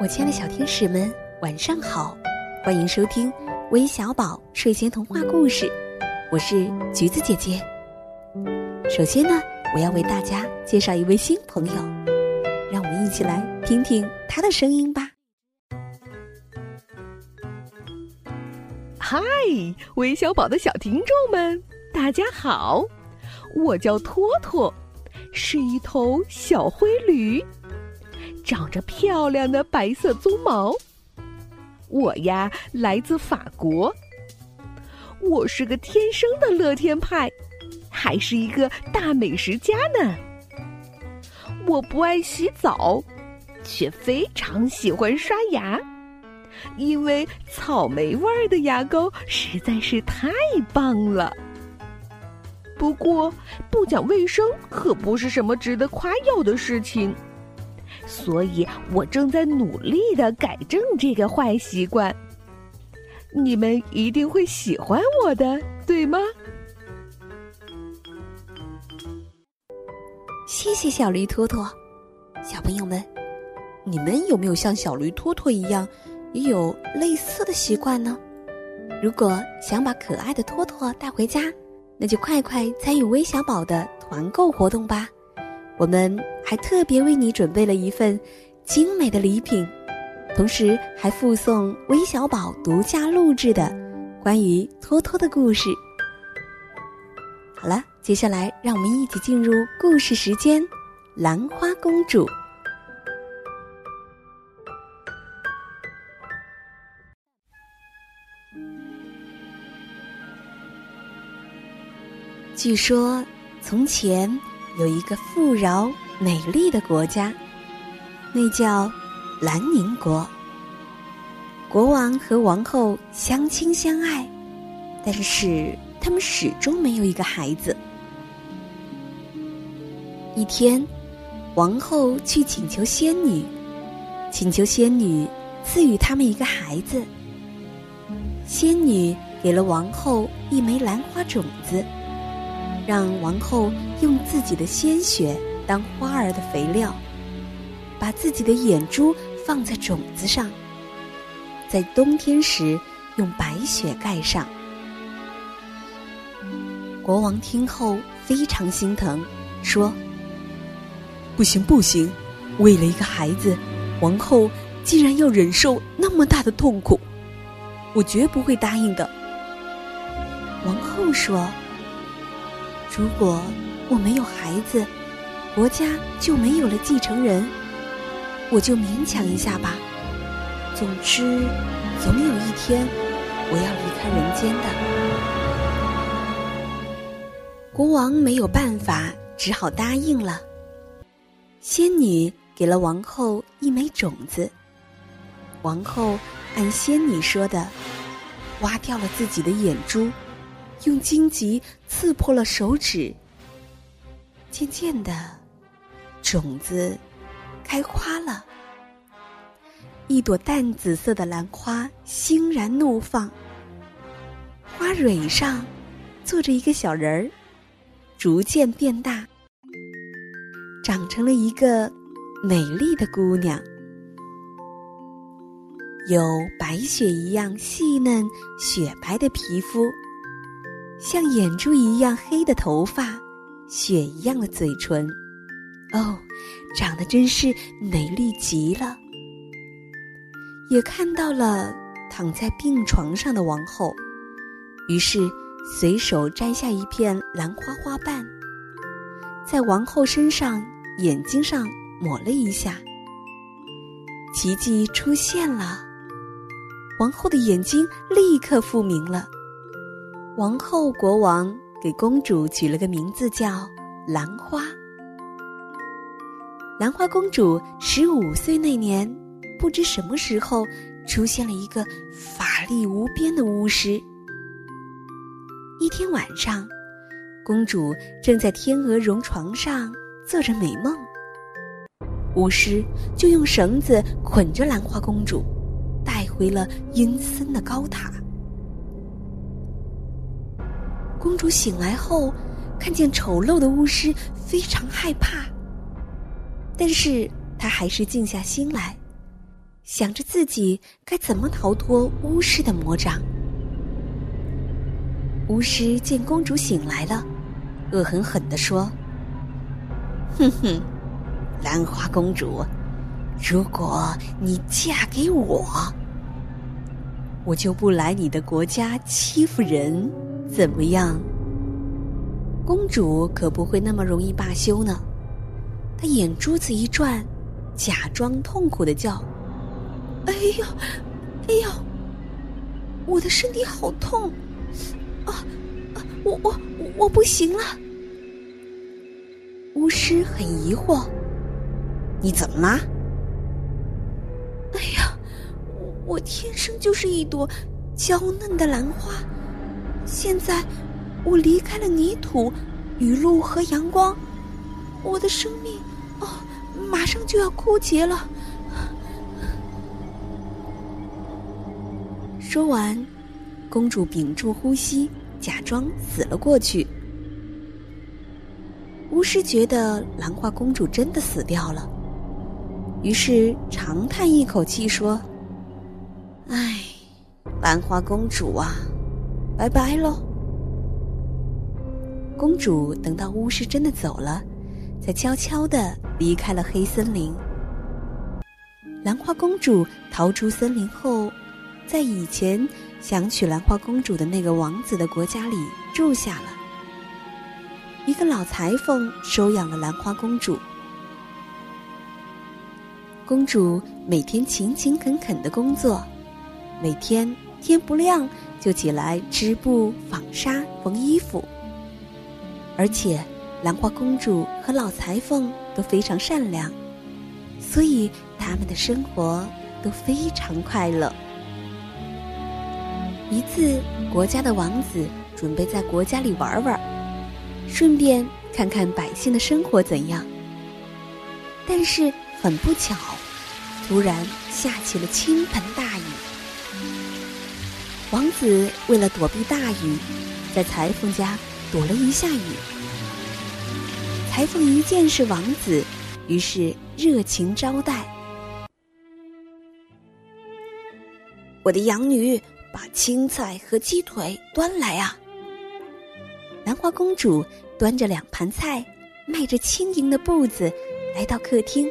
我亲爱的小天使们，晚上好！欢迎收听微小宝睡前童话故事，我是橘子姐姐。首先呢，我要为大家介绍一位新朋友，让我们一起来听听他的声音吧。嗨，微小宝的小听众们，大家好！我叫托托，是一头小灰驴。长着漂亮的白色鬃毛。我呀，来自法国。我是个天生的乐天派，还是一个大美食家呢。我不爱洗澡，却非常喜欢刷牙，因为草莓味儿的牙膏实在是太棒了。不过，不讲卫生可不是什么值得夸耀的事情。所以我正在努力的改正这个坏习惯。你们一定会喜欢我的，对吗？谢谢小驴托托。小朋友们，你们有没有像小驴托托一样，也有类似的习惯呢？如果想把可爱的托托带回家，那就快快参与微小宝的团购活动吧。我们还特别为你准备了一份精美的礼品，同时还附送微小宝独家录制的关于托托的故事。好了，接下来让我们一起进入故事时间，《兰花公主》。据说，从前。有一个富饶美丽的国家，那叫兰宁国。国王和王后相亲相爱，但是他们始终没有一个孩子。一天，王后去请求仙女，请求仙女赐予他们一个孩子。仙女给了王后一枚兰花种子。让王后用自己的鲜血当花儿的肥料，把自己的眼珠放在种子上，在冬天时用白雪盖上。国王听后非常心疼，说：“不行不行，为了一个孩子，王后竟然要忍受那么大的痛苦，我绝不会答应的。”王后说。如果我没有孩子，国家就没有了继承人，我就勉强一下吧。总之，总有一天我要离开人间的。国王没有办法，只好答应了。仙女给了王后一枚种子，王后按仙女说的，挖掉了自己的眼珠。用荆棘刺破了手指，渐渐的，种子开花了。一朵淡紫色的兰花欣然怒放，花蕊上坐着一个小人儿，逐渐变大，长成了一个美丽的姑娘，有白雪一样细嫩雪白的皮肤。像眼珠一样黑的头发，雪一样的嘴唇，哦，长得真是美丽极了。也看到了躺在病床上的王后，于是随手摘下一片兰花花瓣，在王后身上眼睛上抹了一下，奇迹出现了，王后的眼睛立刻复明了。王后、国王给公主取了个名字，叫兰花。兰花公主十五岁那年，不知什么时候出现了一个法力无边的巫师。一天晚上，公主正在天鹅绒床上做着美梦，巫师就用绳子捆着兰花公主，带回了阴森的高塔。公主醒来后，看见丑陋的巫师，非常害怕。但是她还是静下心来，想着自己该怎么逃脱巫师的魔掌。巫师见公主醒来了，恶狠狠地说：“哼哼，兰花公主，如果你嫁给我，我就不来你的国家欺负人，怎么样？”公主可不会那么容易罢休呢。他眼珠子一转，假装痛苦的叫：“哎呦，哎呦，我的身体好痛！”啊，我我我不行了。巫师很疑惑：“你怎么了？”哎呀，我天生就是一朵娇嫩的兰花，现在我离开了泥土、雨露和阳光，我的生命哦，马上就要枯竭了。说完。公主屏住呼吸，假装死了过去。巫师觉得兰花公主真的死掉了，于是长叹一口气说：“唉，兰花公主啊，拜拜喽。”公主等到巫师真的走了，悄悄的离开了黑森林。兰花公主逃出森林后。在以前想娶兰花公主的那个王子的国家里住下了。一个老裁缝收养了兰花公主。公主每天勤勤恳恳的工作，每天天不亮就起来织布、纺纱、缝衣服。而且，兰花公主和老裁缝都非常善良，所以他们的生活都非常快乐。一次，国家的王子准备在国家里玩玩，顺便看看百姓的生活怎样。但是很不巧，突然下起了倾盆大雨。王子为了躲避大雨，在裁缝家躲了一下雨。裁缝一见是王子，于是热情招待。我的养女。把青菜和鸡腿端来啊！兰花公主端着两盘菜，迈着轻盈的步子来到客厅，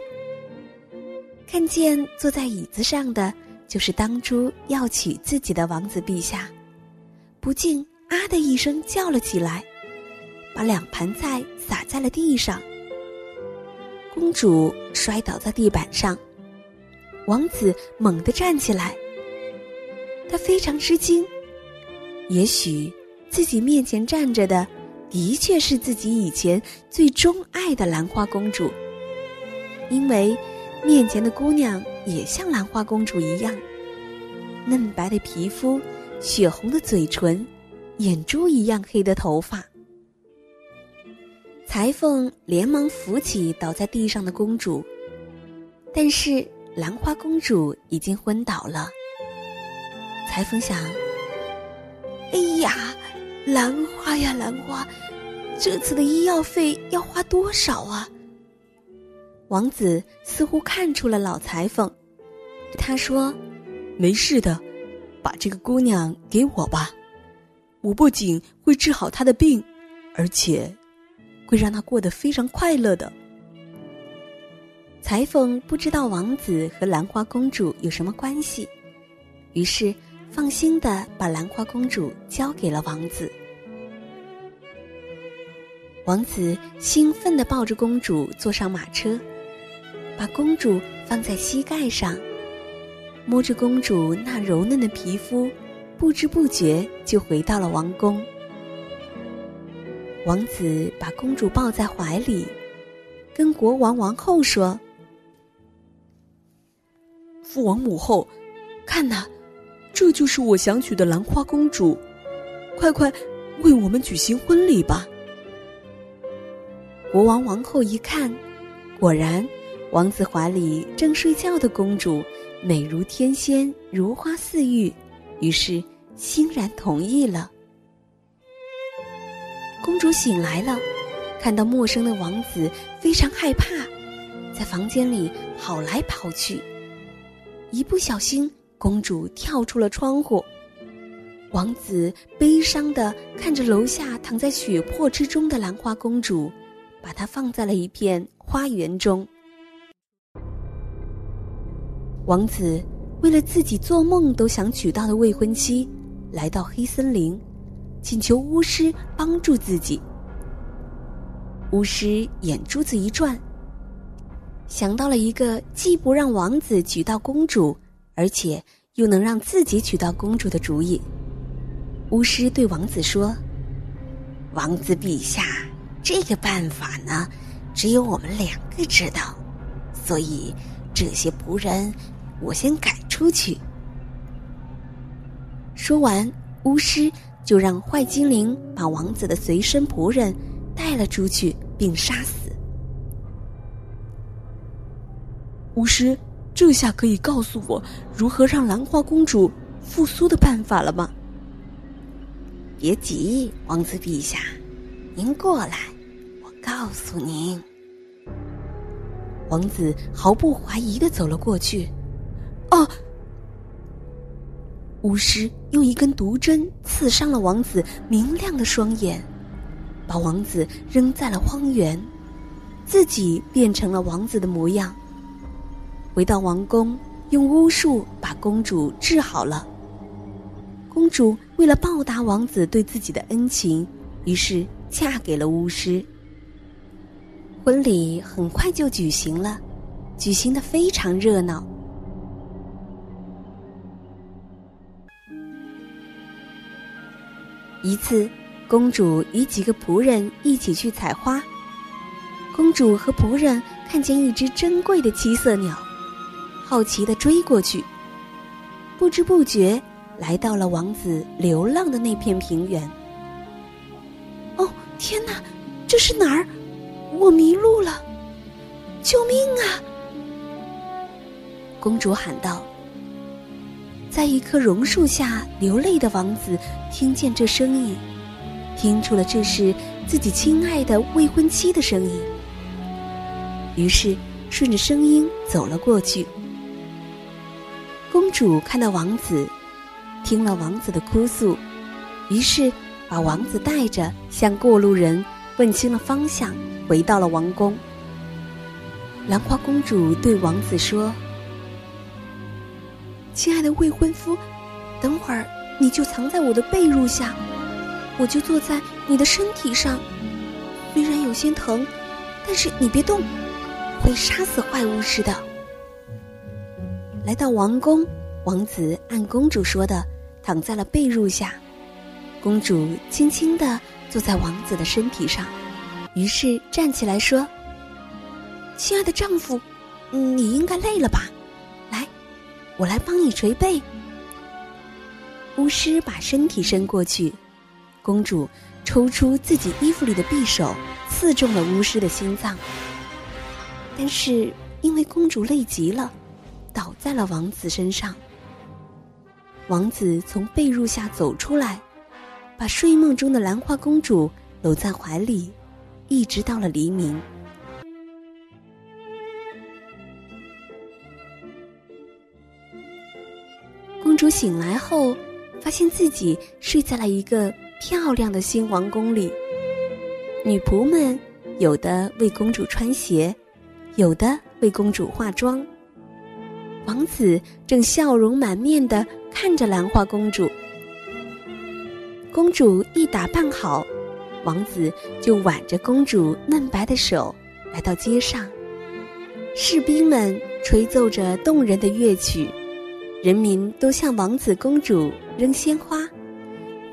看见坐在椅子上的就是当初要娶自己的王子陛下，不禁啊的一声叫了起来，把两盘菜洒在了地上。公主摔倒在地板上，王子猛地站起来。他非常吃惊，也许自己面前站着的，的确是自己以前最钟爱的兰花公主。因为面前的姑娘也像兰花公主一样，嫩白的皮肤，血红的嘴唇，眼珠一样黑的头发。裁缝连忙扶起倒在地上的公主，但是兰花公主已经昏倒了。裁缝想：“哎呀，兰花呀，兰花，这次的医药费要花多少啊？”王子似乎看出了老裁缝，他说：“没事的，把这个姑娘给我吧，我不仅会治好她的病，而且会让她过得非常快乐的。”裁缝不知道王子和兰花公主有什么关系，于是。放心的把兰花公主交给了王子。王子兴奋的抱着公主坐上马车，把公主放在膝盖上，摸着公主那柔嫩的皮肤，不知不觉就回到了王宫。王子把公主抱在怀里，跟国王王后说：“父王母后，看呐！”这就是我想娶的兰花公主，快快为我们举行婚礼吧！国王王后一看，果然，王子怀里正睡觉的公主美如天仙，如花似玉，于是欣然同意了。公主醒来了，看到陌生的王子，非常害怕，在房间里跑来跑去。一不小心，公主跳出了窗户。王子悲伤的看着楼下躺在血泊之中的兰花公主，把她放在了一片花园中。王子为了自己做梦都想娶到的未婚妻，来到黑森林，请求巫师帮助自己。巫师眼珠子一转，想到了一个既不让王子娶到公主，而且又能让自己娶到公主的主意。巫师对王子说：“王子陛下，这个办法呢，只有我们两个知道，所以这些仆人，我先赶出去。”说完，巫师就让坏精灵把王子的随身仆人带了出去，并杀死。巫师，这下可以告诉我如何让兰花公主复苏的办法了吗？别急，王子陛下，您过来，我告诉您。王子毫不怀疑的走了过去。啊！巫师用一根毒针刺伤了王子明亮的双眼，把王子扔在了荒原，自己变成了王子的模样。回到王宫，用巫术把公主治好了。公主为了报答王子对自己的恩情，于是嫁给了巫师。婚礼很快就举行了，举行的非常热闹。一次，公主与几个仆人一起去采花。公主和仆人看见一只珍贵的七色鸟，好奇的追过去，不知不觉。来到了王子流浪的那片平原。哦，天哪，这是哪儿？我迷路了！救命啊！公主喊道。在一棵榕树下流泪的王子听见这声音，听出了这是自己亲爱的未婚妻的声音，于是顺着声音走了过去。公主看到王子。听了王子的哭诉，于是把王子带着，向过路人问清了方向，回到了王宫。兰花公主对王子说：“亲爱的未婚夫，等会儿你就藏在我的被褥下，我就坐在你的身体上。虽然有些疼，但是你别动，会杀死坏巫师的。”来到王宫，王子按公主说的。躺在了被褥下，公主轻轻的坐在王子的身体上，于是站起来说：“亲爱的丈夫，你应该累了吧？我来帮你捶背。”巫师把身体伸过去，公主抽出自己衣服里的匕首，刺中了巫师的心脏。但是因为公主累极了，倒在了王子身上。王子从被褥下走出来，把睡梦中的兰花公主搂在怀里，一直到了黎明。醒来后，发现自己睡在了一个漂亮的新王宫里。女仆们有的为公主穿鞋，有的为公主化妆。王子正笑容满面的。看着兰花公主，公主一打扮好，王子就挽着公主嫩白的手来到街上。士兵们吹奏着动人的乐曲，人民都向王子公主扔鲜花，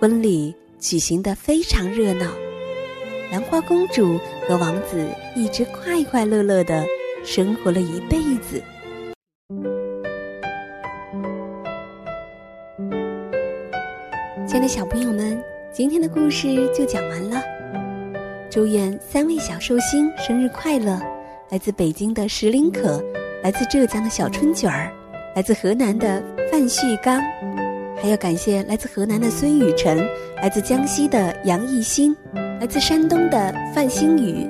婚礼举行的非常热闹。兰花公主和王子一直快快乐乐的生活了一辈子。亲爱的小朋友们，今天的故事就讲完了。祝愿三位小寿星生日快乐！来自北京的石林可，来自浙江的小春卷儿，来自河南的范旭刚，还要感谢来自河南的孙雨辰，来自江西的杨艺新，来自山东的范星宇，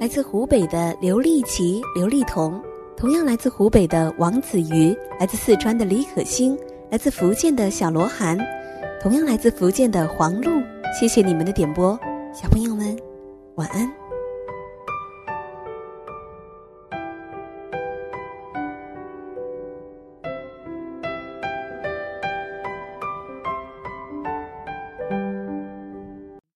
来自湖北的刘丽琪、刘丽彤，同样来自湖北的王子瑜，来自四川的李可欣，来自福建的小罗涵，同样来自福建的黄璐，谢谢你们的点播，小朋友们，晚安。